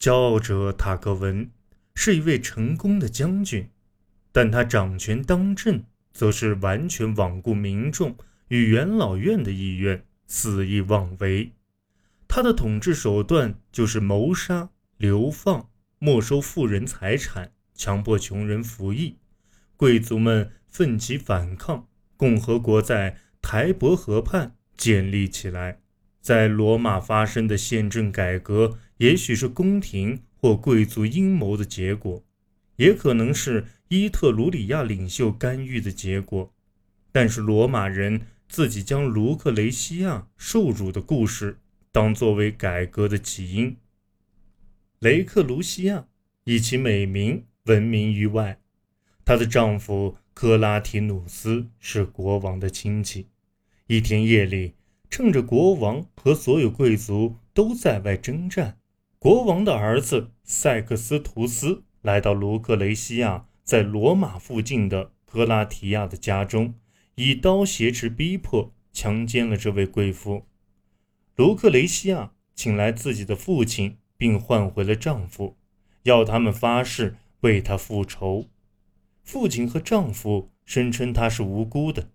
骄傲者塔克文是一位成功的将军，但他掌权当政，则是完全罔顾民众与元老院的意愿，肆意妄为。他的统治手段就是谋杀、流放、没收富人财产、强迫穷人服役。贵族们奋起反抗，共和国在台伯河畔建立起来。在罗马发生的宪政改革，也许是宫廷或贵族阴谋的结果，也可能是伊特鲁里亚领袖干预的结果。但是罗马人自己将卢克雷西亚受辱的故事当作为改革的起因。雷克卢西亚以其美名闻名于外，她的丈夫克拉提努斯是国王的亲戚。一天夜里。趁着国王和所有贵族都在外征战，国王的儿子塞克斯图斯来到卢克雷西亚在罗马附近的格拉提亚的家中，以刀挟持、逼迫、强奸了这位贵妇。卢克雷西亚请来自己的父亲，并换回了丈夫，要他们发誓为他复仇。父亲和丈夫声称他是无辜的，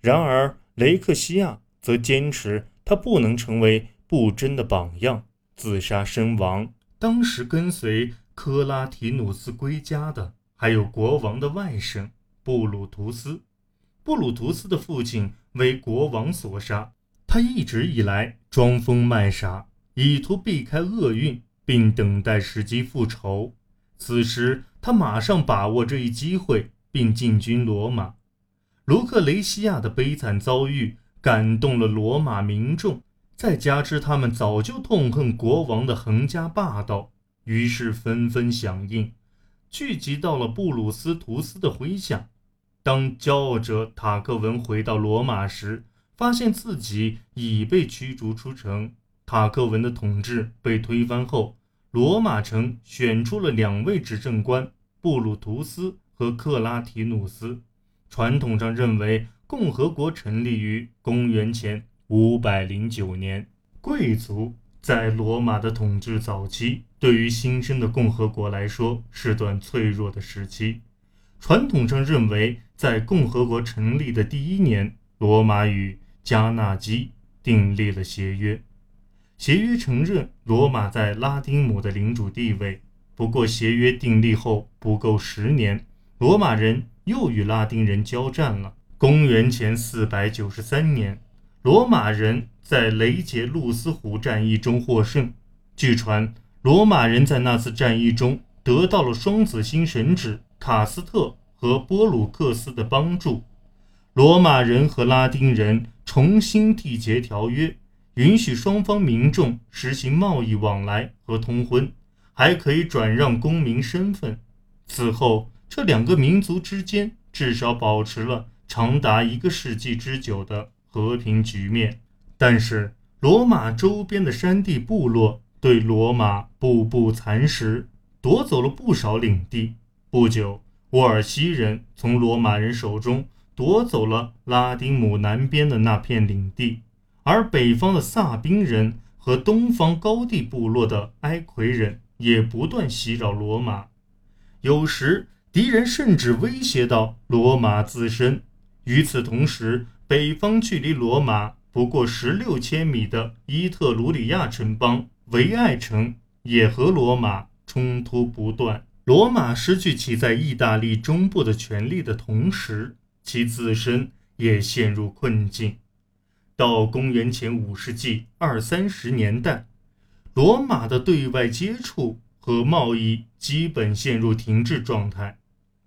然而雷克西亚。则坚持他不能成为不贞的榜样，自杀身亡。当时跟随科拉提努斯归家的还有国王的外甥布鲁图斯。布鲁图斯的父亲为国王所杀，他一直以来装疯卖傻，以图避开厄运，并等待时机复仇。此时，他马上把握这一机会，并进军罗马。卢克雷西亚的悲惨遭遇。感动了罗马民众，再加之他们早就痛恨国王的横加霸道，于是纷纷响应，聚集到了布鲁斯图斯的麾下。当骄傲者塔克文回到罗马时，发现自己已被驱逐出城。塔克文的统治被推翻后，罗马城选出了两位执政官：布鲁图斯和克拉提努斯。传统上认为。共和国成立于公元前五百零九年。贵族在罗马的统治早期，对于新生的共和国来说是段脆弱的时期。传统上认为，在共和国成立的第一年，罗马与加纳基订立了协约。协约承认罗马在拉丁姆的领主地位。不过，协约订立后不够十年，罗马人又与拉丁人交战了。公元前四百九十三年，罗马人在雷杰路斯湖战役中获胜。据传，罗马人在那次战役中得到了双子星神祇卡斯特和波鲁克斯的帮助。罗马人和拉丁人重新缔结条约，允许双方民众实行贸易往来和通婚，还可以转让公民身份。此后，这两个民族之间至少保持了。长达一个世纪之久的和平局面，但是罗马周边的山地部落对罗马步步蚕食，夺走了不少领地。不久，沃尔西人从罗马人手中夺走了拉丁姆南边的那片领地，而北方的萨宾人和东方高地部落的埃奎人也不断袭扰罗马，有时敌人甚至威胁到罗马自身。与此同时，北方距离罗马不过十六千米的伊特鲁里亚城邦维埃城也和罗马冲突不断。罗马失去其在意大利中部的权力的同时，其自身也陷入困境。到公元前五世纪二三十年代，罗马的对外接触和贸易基本陷入停滞状态，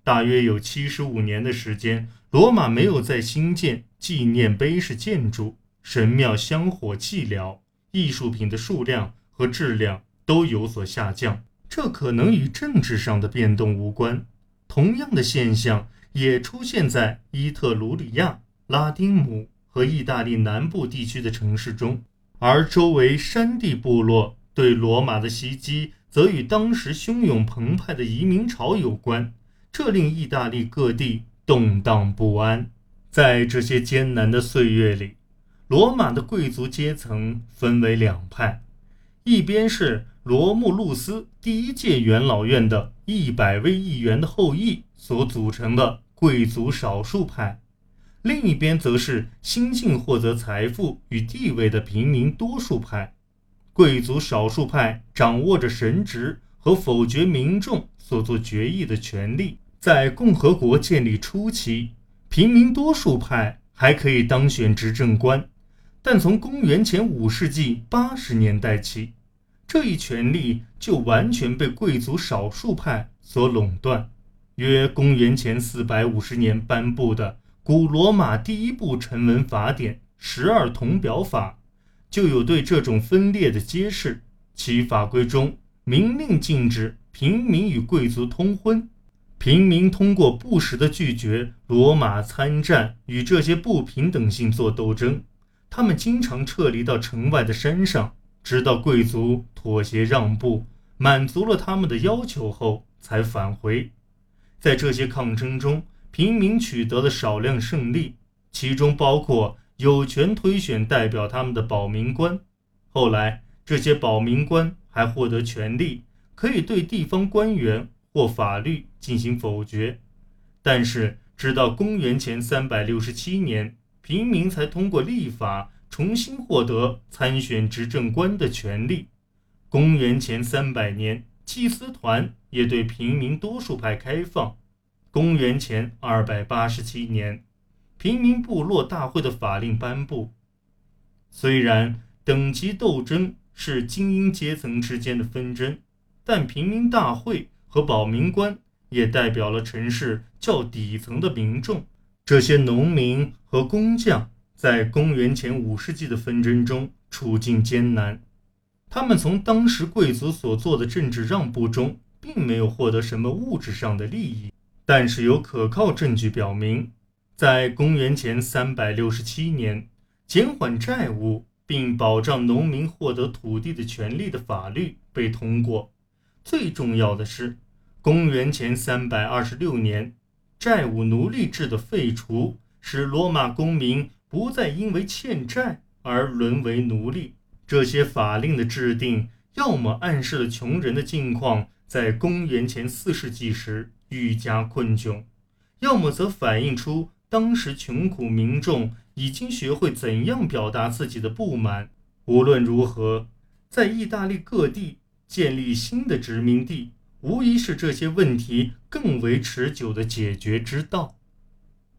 大约有七十五年的时间。罗马没有再兴建纪念碑式建筑，神庙香火寂寥，艺术品的数量和质量都有所下降。这可能与政治上的变动无关。同样的现象也出现在伊特鲁里亚、拉丁姆和意大利南部地区的城市中，而周围山地部落对罗马的袭击则与当时汹涌澎湃的移民潮有关，这令意大利各地。动荡不安，在这些艰难的岁月里，罗马的贵族阶层分为两派：一边是罗慕路斯第一届元老院的一百位议员的后裔所组成的贵族少数派，另一边则是新晋获得财富与地位的平民多数派。贵族少数派掌握着神职和否决民众所做决议的权利。在共和国建立初期，平民多数派还可以当选执政官，但从公元前五世纪八十年代起，这一权利就完全被贵族少数派所垄断。约公元前四百五十年颁布的古罗马第一部成文法典《十二铜表法》。就有对这种分裂的揭示。其法规中明令禁止平民与贵族通婚，平民通过不时的拒绝罗马参战，与这些不平等性作斗争。他们经常撤离到城外的山上，直到贵族妥协让步，满足了他们的要求后才返回。在这些抗争中，平民取得了少量胜利，其中包括。有权推选代表他们的保民官，后来这些保民官还获得权利，可以对地方官员或法律进行否决。但是，直到公元前三百六十七年，平民才通过立法重新获得参选执政官的权利。公元前三百年，祭司团也对平民多数派开放。公元前二百八十七年。平民部落大会的法令颁布。虽然等级斗争是精英阶层之间的纷争，但平民大会和保民官也代表了城市较底层的民众。这些农民和工匠在公元前五世纪的纷争中处境艰难，他们从当时贵族所做的政治让步中并没有获得什么物质上的利益，但是有可靠证据表明。在公元前三百六十七年，减缓债务并保障农民获得土地的权利的法律被通过。最重要的是，公元前三百二十六年，债务奴隶制的废除，使罗马公民不再因为欠债而沦为奴隶。这些法令的制定，要么暗示了穷人的境况在公元前四世纪时愈加困窘，要么则反映出。当时穷苦民众已经学会怎样表达自己的不满。无论如何，在意大利各地建立新的殖民地，无疑是这些问题更为持久的解决之道。